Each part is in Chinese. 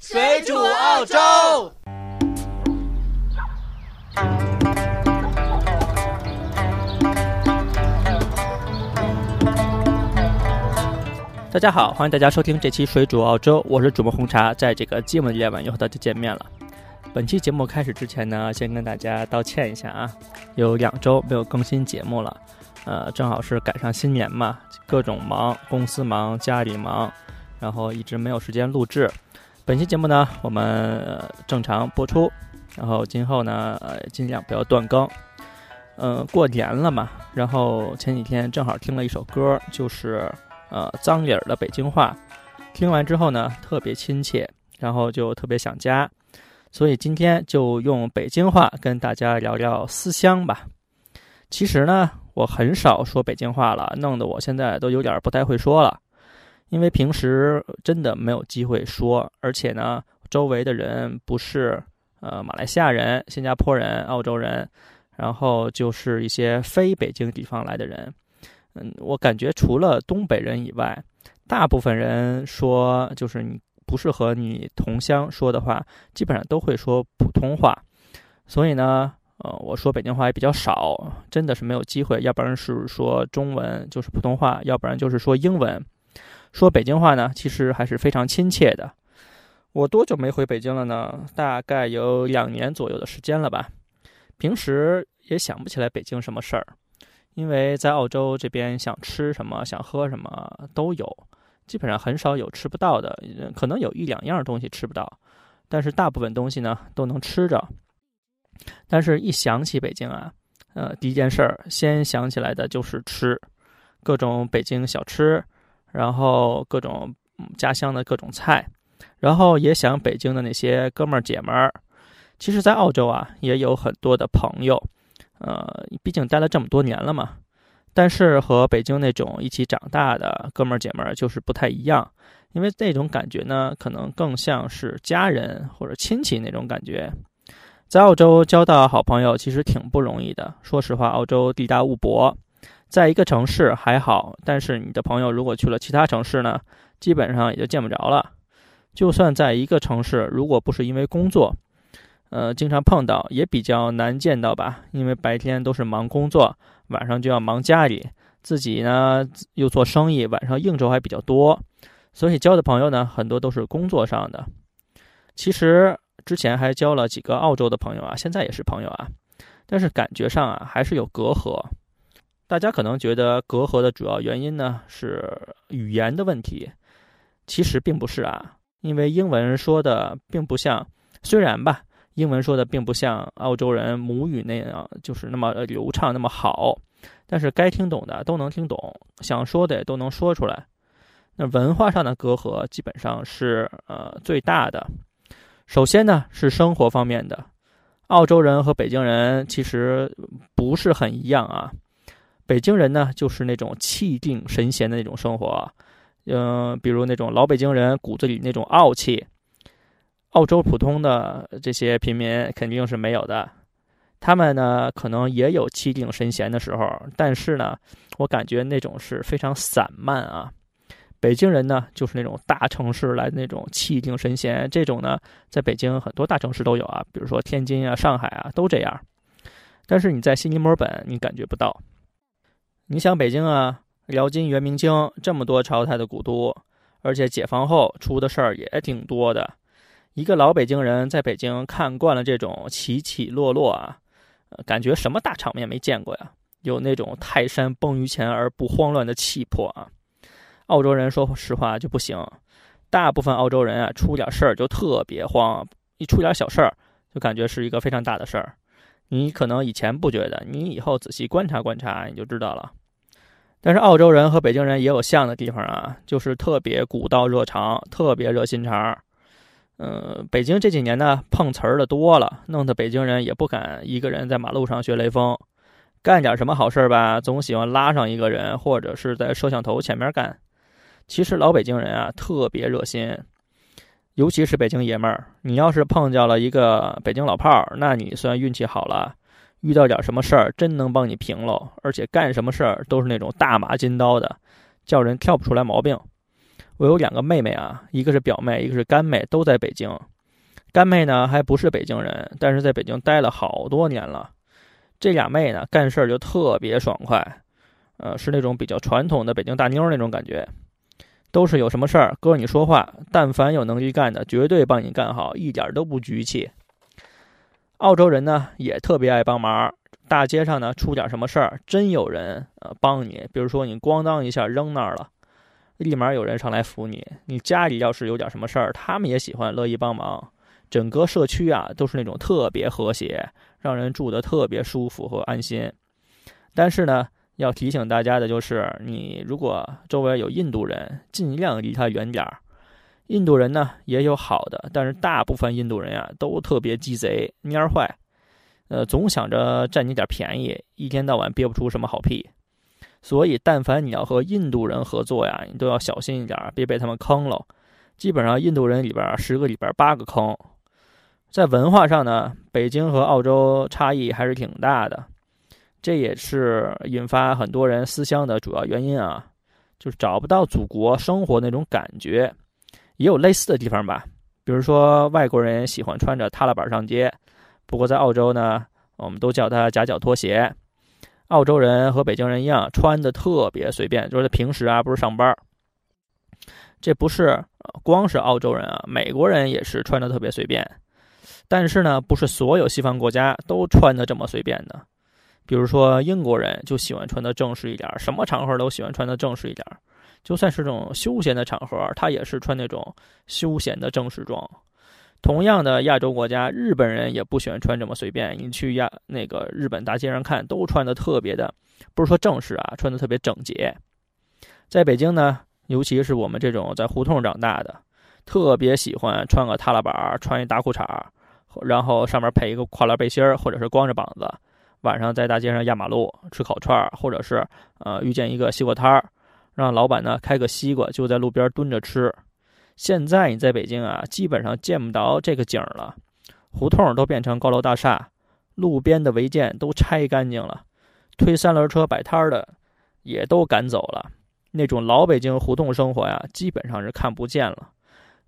水煮澳洲。大家好，欢迎大家收听这期《水煮澳洲》，我是主播红茶，在这个寂寞的夜晚又和大家见面了。本期节目开始之前呢，先跟大家道歉一下啊，有两周没有更新节目了，呃，正好是赶上新年嘛，各种忙，公司忙，家里忙，然后一直没有时间录制。本期节目呢，我们正常播出，然后今后呢，呃，尽量不要断更。嗯，过年了嘛，然后前几天正好听了一首歌，就是呃脏理儿的北京话，听完之后呢，特别亲切，然后就特别想家。所以今天就用北京话跟大家聊聊思乡吧。其实呢，我很少说北京话了，弄得我现在都有点不太会说了。因为平时真的没有机会说，而且呢，周围的人不是呃马来西亚人、新加坡人、澳洲人，然后就是一些非北京地方来的人。嗯，我感觉除了东北人以外，大部分人说就是你。不是和你同乡说的话，基本上都会说普通话，所以呢，呃，我说北京话也比较少，真的是没有机会，要不然是说中文就是普通话，要不然就是说英文。说北京话呢，其实还是非常亲切的。我多久没回北京了呢？大概有两年左右的时间了吧。平时也想不起来北京什么事儿，因为在澳洲这边想吃什么、想喝什么都有。基本上很少有吃不到的，可能有一两样东西吃不到，但是大部分东西呢都能吃着。但是，一想起北京啊，呃，第一件事儿先想起来的就是吃，各种北京小吃，然后各种家乡的各种菜，然后也想北京的那些哥们儿姐们儿。其实，在澳洲啊，也有很多的朋友，呃，毕竟待了这么多年了嘛。但是和北京那种一起长大的哥们儿姐们儿就是不太一样，因为那种感觉呢，可能更像是家人或者亲戚那种感觉。在澳洲交到好朋友其实挺不容易的。说实话，澳洲地大物博，在一个城市还好，但是你的朋友如果去了其他城市呢，基本上也就见不着了。就算在一个城市，如果不是因为工作，呃，经常碰到也比较难见到吧，因为白天都是忙工作。晚上就要忙家里，自己呢又做生意，晚上应酬还比较多，所以交的朋友呢很多都是工作上的。其实之前还交了几个澳洲的朋友啊，现在也是朋友啊，但是感觉上啊还是有隔阂。大家可能觉得隔阂的主要原因呢是语言的问题，其实并不是啊，因为英文说的并不像，虽然吧。英文说的并不像澳洲人母语那样，就是那么流畅那么好，但是该听懂的都能听懂，想说的也都能说出来。那文化上的隔阂基本上是呃最大的。首先呢是生活方面的，澳洲人和北京人其实不是很一样啊。北京人呢就是那种气定神闲的那种生活，嗯，比如那种老北京人骨子里那种傲气。澳洲普通的这些平民肯定是没有的，他们呢可能也有气定神闲的时候，但是呢，我感觉那种是非常散漫啊。北京人呢就是那种大城市来的那种气定神闲，这种呢在北京很多大城市都有啊，比如说天津啊、上海啊都这样。但是你在悉尼、墨尔本你感觉不到。你想北京啊，辽金元明清这么多朝代的古都，而且解放后出的事儿也挺多的。一个老北京人在北京看惯了这种起起落落啊，感觉什么大场面没见过呀？有那种泰山崩于前而不慌乱的气魄啊！澳洲人说实话就不行，大部分澳洲人啊出点事儿就特别慌，一出点小事儿就感觉是一个非常大的事儿。你可能以前不觉得，你以后仔细观察观察你就知道了。但是澳洲人和北京人也有像的地方啊，就是特别古道热肠，特别热心肠。嗯，北京这几年呢，碰瓷儿的多了，弄得北京人也不敢一个人在马路上学雷锋，干点什么好事吧，总喜欢拉上一个人，或者是在摄像头前面干。其实老北京人啊，特别热心，尤其是北京爷们儿，你要是碰见了一个北京老炮儿，那你算运气好了，遇到点什么事儿，真能帮你平喽，而且干什么事儿都是那种大马金刀的，叫人挑不出来毛病。我有两个妹妹啊，一个是表妹，一个是干妹，都在北京。干妹呢还不是北京人，但是在北京待了好多年了。这俩妹呢干事儿就特别爽快，呃，是那种比较传统的北京大妞那种感觉，都是有什么事儿搁你说话，但凡有能力干的，绝对帮你干好，一点都不局气。澳洲人呢也特别爱帮忙，大街上呢出点什么事儿，真有人呃帮你，比如说你咣当一下扔那儿了。立马有人上来扶你。你家里要是有点什么事儿，他们也喜欢乐意帮忙。整个社区啊，都是那种特别和谐，让人住的特别舒服和安心。但是呢，要提醒大家的就是，你如果周围有印度人，尽量离他远点儿。印度人呢也有好的，但是大部分印度人呀都特别鸡贼、蔫坏，呃，总想着占你点便宜，一天到晚憋不出什么好屁。所以，但凡你要和印度人合作呀，你都要小心一点，别被他们坑了。基本上，印度人里边十个里边八个坑。在文化上呢，北京和澳洲差异还是挺大的，这也是引发很多人思乡的主要原因啊，就是找不到祖国生活那种感觉。也有类似的地方吧，比如说外国人喜欢穿着踏拉板上街，不过在澳洲呢，我们都叫它夹脚拖鞋。澳洲人和北京人一样，穿的特别随便，就是平时啊，不是上班。这不是光是澳洲人啊，美国人也是穿的特别随便。但是呢，不是所有西方国家都穿的这么随便的。比如说英国人就喜欢穿的正式一点，什么场合都喜欢穿的正式一点。就算是这种休闲的场合，他也是穿那种休闲的正式装。同样的亚洲国家，日本人也不喜欢穿这么随便。你去亚那个日本大街上看，都穿的特别的，不是说正式啊，穿的特别整洁。在北京呢，尤其是我们这种在胡同长大的，特别喜欢穿个踏拉板，穿一大裤衩，然后上面配一个跨栏背心儿，或者是光着膀子，晚上在大街上压马路吃烤串，或者是呃遇见一个西瓜摊儿，让老板呢开个西瓜，就在路边蹲着吃。现在你在北京啊，基本上见不着这个景了，胡同都变成高楼大厦，路边的违建都拆干净了，推三轮车摆摊的也都赶走了，那种老北京胡同生活呀，基本上是看不见了。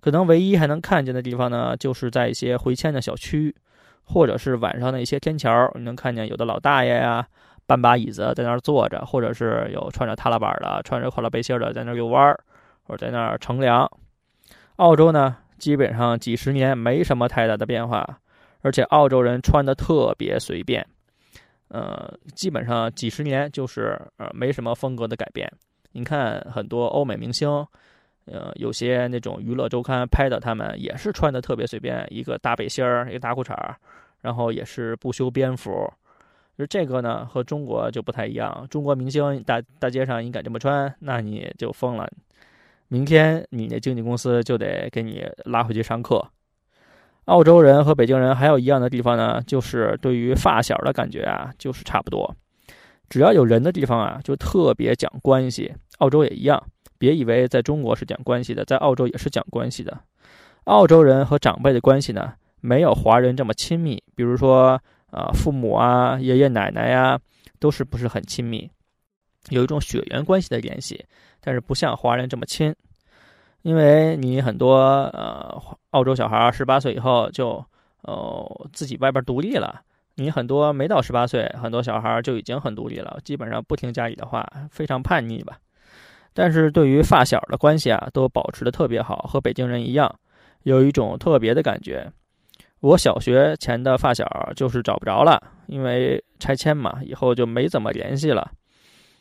可能唯一还能看见的地方呢，就是在一些回迁的小区，或者是晚上的一些天桥，你能看见有的老大爷呀，搬把椅子在那儿坐着，或者是有穿着踏拉板的、穿着快乐背心的在那儿遛弯儿，或者在那儿乘凉。澳洲呢，基本上几十年没什么太大的变化，而且澳洲人穿的特别随便，呃，基本上几十年就是呃没什么风格的改变。你看很多欧美明星，呃，有些那种娱乐周刊拍的，他们也是穿的特别随便，一个大背心儿，一个大裤衩儿然后也是不修边幅。就这个呢，和中国就不太一样。中国明星大大街上你敢这么穿，那你就疯了。明天你那经纪公司就得给你拉回去上课。澳洲人和北京人还有一样的地方呢，就是对于发小的感觉啊，就是差不多。只要有人的地方啊，就特别讲关系。澳洲也一样，别以为在中国是讲关系的，在澳洲也是讲关系的。澳洲人和长辈的关系呢，没有华人这么亲密。比如说啊，父母啊，爷爷奶奶呀，都是不是很亲密。有一种血缘关系的联系，但是不像华人这么亲，因为你很多呃澳洲小孩十八岁以后就哦自己外边独立了，你很多没到十八岁，很多小孩就已经很独立了，基本上不听家里的话，非常叛逆吧。但是对于发小的关系啊，都保持的特别好，和北京人一样，有一种特别的感觉。我小学前的发小就是找不着了，因为拆迁嘛，以后就没怎么联系了。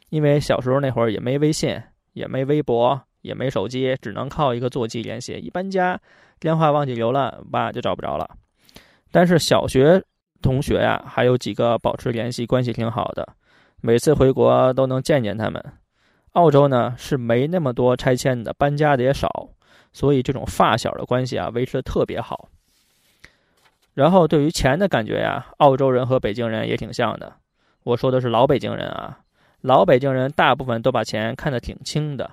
因为小时候那会儿也没微信，也没微博，也没手机，只能靠一个座机联系。一搬家，电话忘记留了，爸就找不着了。但是小学同学呀，还有几个保持联系，关系挺好的，每次回国都能见见他们。澳洲呢是没那么多拆迁的，搬家的也少，所以这种发小的关系啊维持的特别好。然后对于钱的感觉呀，澳洲人和北京人也挺像的。我说的是老北京人啊。老北京人大部分都把钱看得挺轻的，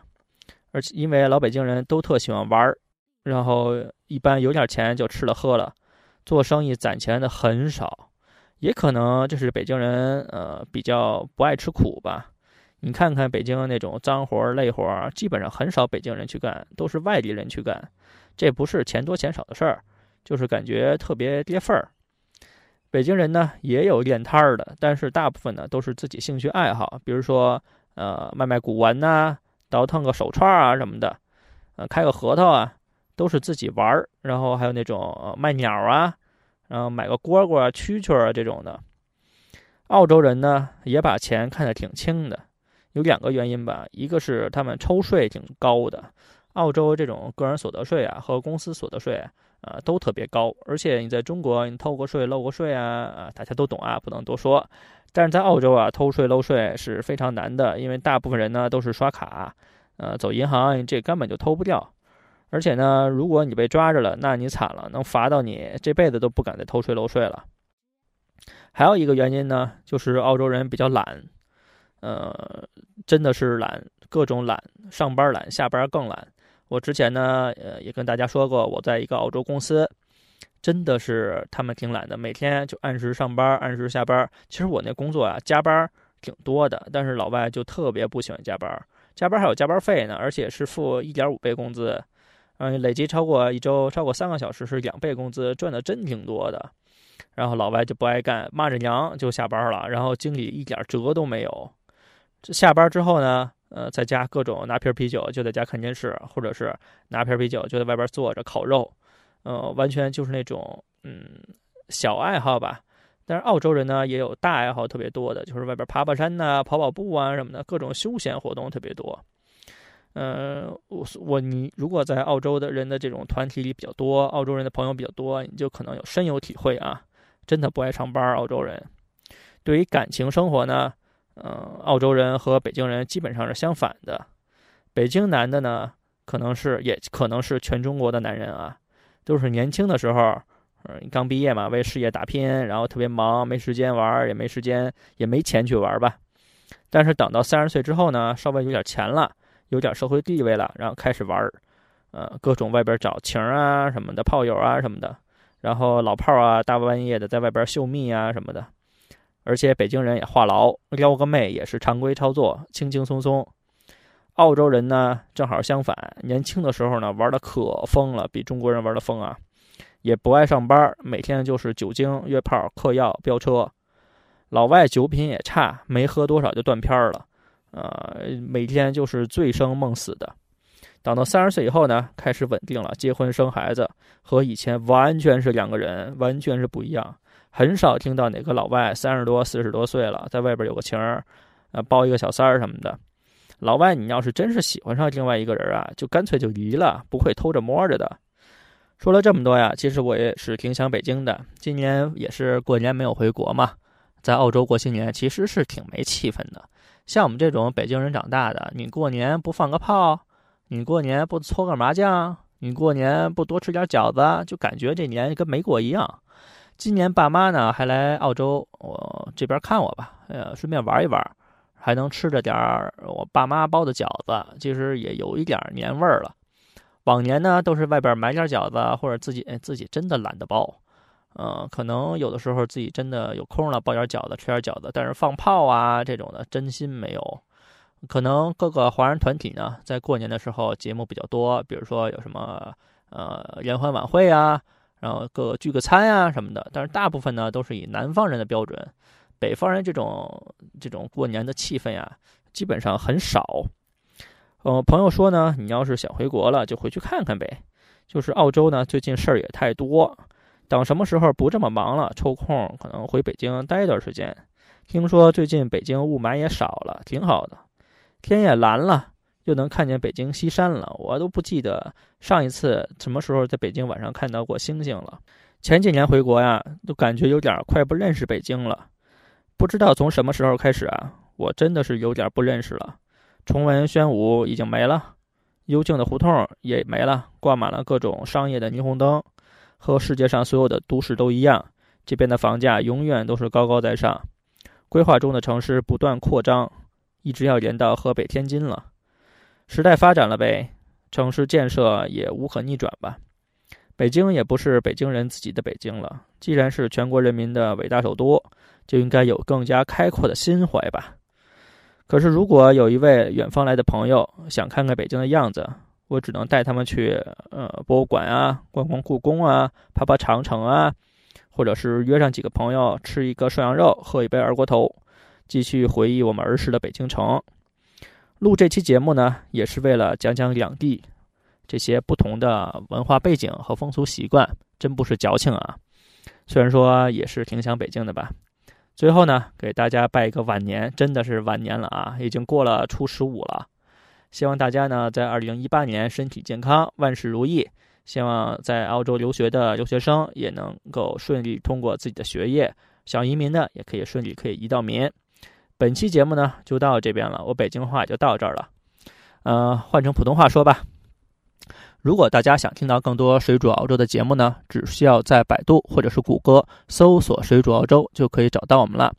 而且因为老北京人都特喜欢玩儿，然后一般有点钱就吃了喝了，做生意攒钱的很少，也可能这是北京人呃比较不爱吃苦吧。你看看北京那种脏活累活，基本上很少北京人去干，都是外地人去干。这不是钱多钱少的事儿，就是感觉特别跌份儿。北京人呢也有练摊儿的，但是大部分呢都是自己兴趣爱好，比如说呃卖卖古玩呐，倒腾个手串啊什么的，呃开个核桃啊，都是自己玩儿。然后还有那种卖鸟啊，然后买个蝈蝈啊、蛐蛐啊这种的。澳洲人呢也把钱看得挺轻的，有两个原因吧，一个是他们抽税挺高的。澳洲这种个人所得税啊和公司所得税啊都特别高，而且你在中国你偷过税漏过税啊啊大家都懂啊，不能多说。但是在澳洲啊偷税漏税是非常难的，因为大部分人呢都是刷卡，呃走银行这根本就偷不掉。而且呢如果你被抓着了，那你惨了，能罚到你这辈子都不敢再偷税漏税了。还有一个原因呢，就是澳洲人比较懒，呃真的是懒，各种懒，上班懒，下班更懒。我之前呢，呃，也跟大家说过，我在一个澳洲公司，真的是他们挺懒的，每天就按时上班，按时下班。其实我那工作啊，加班挺多的，但是老外就特别不喜欢加班，加班还有加班费呢，而且是付一点五倍工资，嗯，累计超过一周超过三个小时是两倍工资，赚的真挺多的。然后老外就不爱干，骂着娘就下班了，然后经理一点辙都没有。这下班之后呢？呃，在家各种拿瓶啤酒就在家看电视，或者是拿瓶啤酒就在外边坐着烤肉，呃，完全就是那种嗯小爱好吧。但是澳洲人呢也有大爱好特别多的，就是外边爬爬山呐、跑跑步啊什么的，各种休闲活动特别多。嗯，我我你如果在澳洲的人的这种团体里比较多，澳洲人的朋友比较多，你就可能有深有体会啊，真的不爱上班。澳洲人对于感情生活呢？嗯，澳洲人和北京人基本上是相反的。北京男的呢，可能是也可能是全中国的男人啊，都是年轻的时候，嗯，刚毕业嘛，为事业打拼，然后特别忙，没时间玩，也没时间，也没钱去玩吧。但是等到三十岁之后呢，稍微有点钱了，有点社会地位了，然后开始玩，呃，各种外边找情啊什么的，炮友啊什么的，然后老炮啊，大半夜的在外边秀蜜啊什么的。而且北京人也话痨，撩个妹也是常规操作，轻轻松松。澳洲人呢，正好相反，年轻的时候呢玩的可疯了，比中国人玩的疯啊，也不爱上班，每天就是酒精、约炮、嗑药、飙车。老外酒品也差，没喝多少就断片了，呃，每天就是醉生梦死的。等到三十岁以后呢，开始稳定了，结婚生孩子，和以前完全是两个人，完全是不一样。很少听到哪个老外三十多、四十多岁了，在外边有个情儿，呃，包一个小三儿什么的。老外，你要是真是喜欢上另外一个人啊，就干脆就离了，不会偷着摸着的。说了这么多呀，其实我也是挺想北京的。今年也是过年没有回国嘛，在澳洲过新年其实是挺没气氛的。像我们这种北京人长大的，你过年不放个炮，你过年不搓个麻将，你过年不多吃点饺子，就感觉这年跟没过一样。今年爸妈呢还来澳洲，我这边看我吧，呃，顺便玩一玩，还能吃着点儿我爸妈包的饺子，其实也有一点年味儿了。往年呢都是外边买点饺子，或者自己自己真的懒得包，嗯，可能有的时候自己真的有空了包点饺子吃点饺子，但是放炮啊这种的真心没有。可能各个华人团体呢在过年的时候节目比较多，比如说有什么呃联欢晚会啊。然后各聚个餐呀什么的，但是大部分呢都是以南方人的标准，北方人这种这种过年的气氛呀，基本上很少。呃，朋友说呢，你要是想回国了，就回去看看呗。就是澳洲呢，最近事儿也太多，等什么时候不这么忙了，抽空可能回北京待一段时间。听说最近北京雾霾也少了，挺好的，天也蓝了。又能看见北京西山了，我都不记得上一次什么时候在北京晚上看到过星星了。前几年回国呀，都感觉有点快不认识北京了。不知道从什么时候开始啊，我真的是有点不认识了。崇文宣武已经没了，幽静的胡同也没了，挂满了各种商业的霓虹灯。和世界上所有的都市都一样，这边的房价永远都是高高在上。规划中的城市不断扩张，一直要连到河北、天津了。时代发展了呗，城市建设也无可逆转吧。北京也不是北京人自己的北京了，既然是全国人民的伟大首都，就应该有更加开阔的心怀吧。可是如果有一位远方来的朋友想看看北京的样子，我只能带他们去呃博物馆啊，逛逛故宫啊，爬爬长城啊，或者是约上几个朋友吃一个涮羊肉，喝一杯二锅头，继续回忆我们儿时的北京城。录这期节目呢，也是为了讲讲两地这些不同的文化背景和风俗习惯，真不是矫情啊。虽然说也是挺想北京的吧。最后呢，给大家拜一个晚年，真的是晚年了啊，已经过了初十五了。希望大家呢，在二零一八年身体健康，万事如意。希望在澳洲留学的留学生也能够顺利通过自己的学业，想移民的也可以顺利可以移到民。本期节目呢就到这边了，我北京话就到这儿了，呃，换成普通话说吧。如果大家想听到更多水煮澳洲的节目呢，只需要在百度或者是谷歌搜索“水煮澳洲”就可以找到我们了。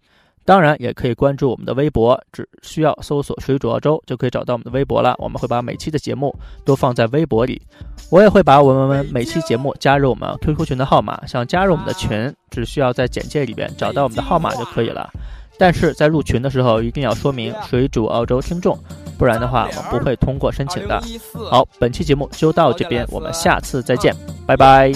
当然，也可以关注我们的微博，只需要搜索“水煮澳洲”就可以找到我们的微博了。我们会把每期的节目都放在微博里，我也会把我们每期节目加入我们 QQ 群的号码。想加入我们的群，只需要在简介里边找到我们的号码就可以了。但是在入群的时候，一定要说明水煮澳洲听众，不然的话，我不会通过申请的。好，本期节目就到这边，我们下次再见，拜拜。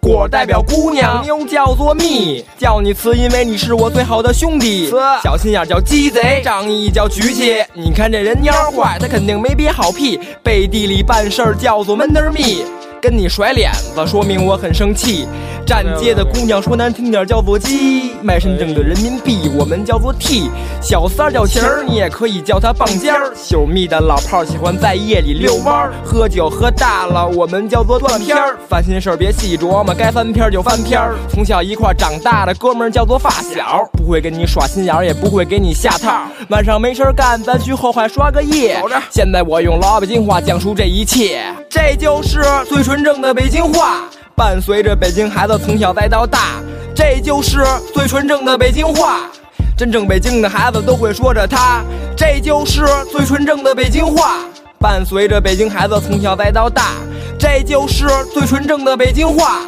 果代表姑娘，妞叫做蜜，叫你词，因为你是我最好的兄弟。小心眼叫鸡贼，仗义叫举起。你看这人蔫坏，他肯定没憋好屁，背地里办事儿叫做闷得蜜。跟你甩脸子，说明我很生气。站街的姑娘说难听点叫做鸡，卖身挣的人民币我们叫做 T。小三儿叫情儿，你也可以叫他棒尖儿。秀蜜的老炮儿喜欢在夜里遛弯儿，喝酒喝大了我们叫做断片儿。烦心事儿别细琢磨，该翻篇就翻篇儿。从小一块长大的哥们儿叫做发小，不会跟你耍心眼儿，也不会给你下套。晚上没事儿干，咱去后海刷个夜。现在我用老北京话讲述这一切，这就是最纯。纯正的北京话，伴随着北京孩子从小再到大，这就是最纯正的北京话。真正北京的孩子都会说着它，这就是最纯正的北京话。伴随着北京孩子从小再到大，这就是最纯正的北京话。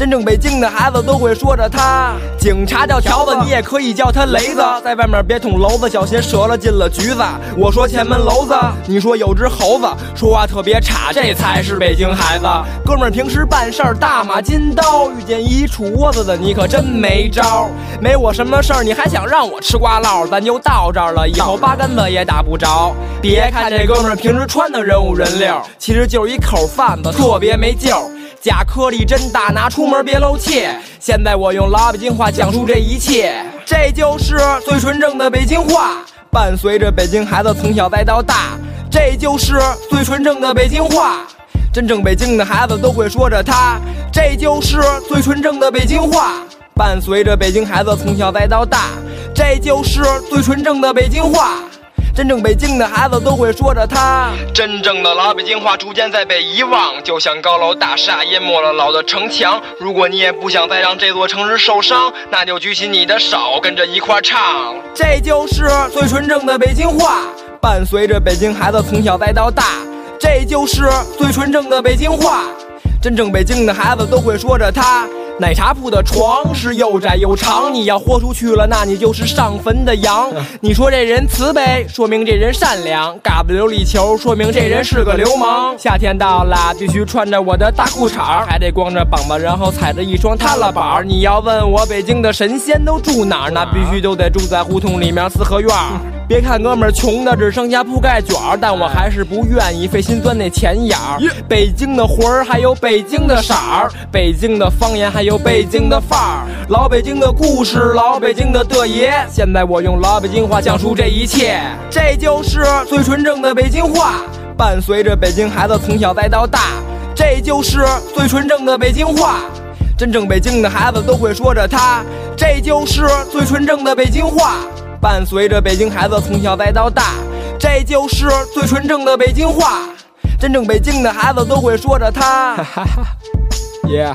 真正北京的孩子都会说着他，警察叫条子，你也可以叫他雷子，在外面别捅娄子，小心折了进了局子。我说前门楼子，你说有只猴子，说话特别差，这才是北京孩子。哥们儿平时办事儿大马金刀，遇见一杵窝子的你可真没招。没我什么事儿，你还想让我吃瓜唠？咱就到这儿了，以后八竿子也打不着。别看这哥们儿平时穿的人五人六，其实就是一口贩子，特别没救。假颗粒真大，拿出门别漏气。现在我用老北京话讲述这一切，这就是最纯正的北京话。伴随着北京孩子从小再到大，这就是最纯正的北京话。真正北京的孩子都会说着它，这就是最纯正的北京话。伴随着北京孩子从小再到大，这就是最纯正的北京话。真正北京的孩子都会说着它。真正的老北京话逐渐在被遗忘，就像高楼大厦淹没了老的城墙。如果你也不想再让这座城市受伤，那就举起你的手，跟着一块唱。这就是最纯正的北京话，伴随着北京孩子从小再到大。这就是最纯正的北京话。真正北京的孩子都会说着它。奶茶铺的床是又窄又长，你要豁出去了，那你就是上坟的羊。你说这人慈悲，说明这人善良；嘎子琉璃球，说明这人是个流氓。夏天到了，必须穿着我的大裤衩还得光着膀子，然后踩着一双踏拉板你要问我北京的神仙都住哪儿，那必须都得住在胡同里面四合院别看哥们儿穷的只剩下铺盖卷儿，但我还是不愿意费心钻那钱眼儿。北京的魂儿，还有北京的色儿，北京的方言，还有北京的范儿，老北京的故事，老北京的的爷。现在我用老北京话讲述这一切，这就是最纯正的北京话。伴随着北京孩子从小再到大，这就是最纯正的北京话。真正北京的孩子都会说着它，这就是最纯正的北京话。伴随着北京孩子从小再到大，这就是最纯正的北京话。真正北京的孩子都会说着它，Yeah。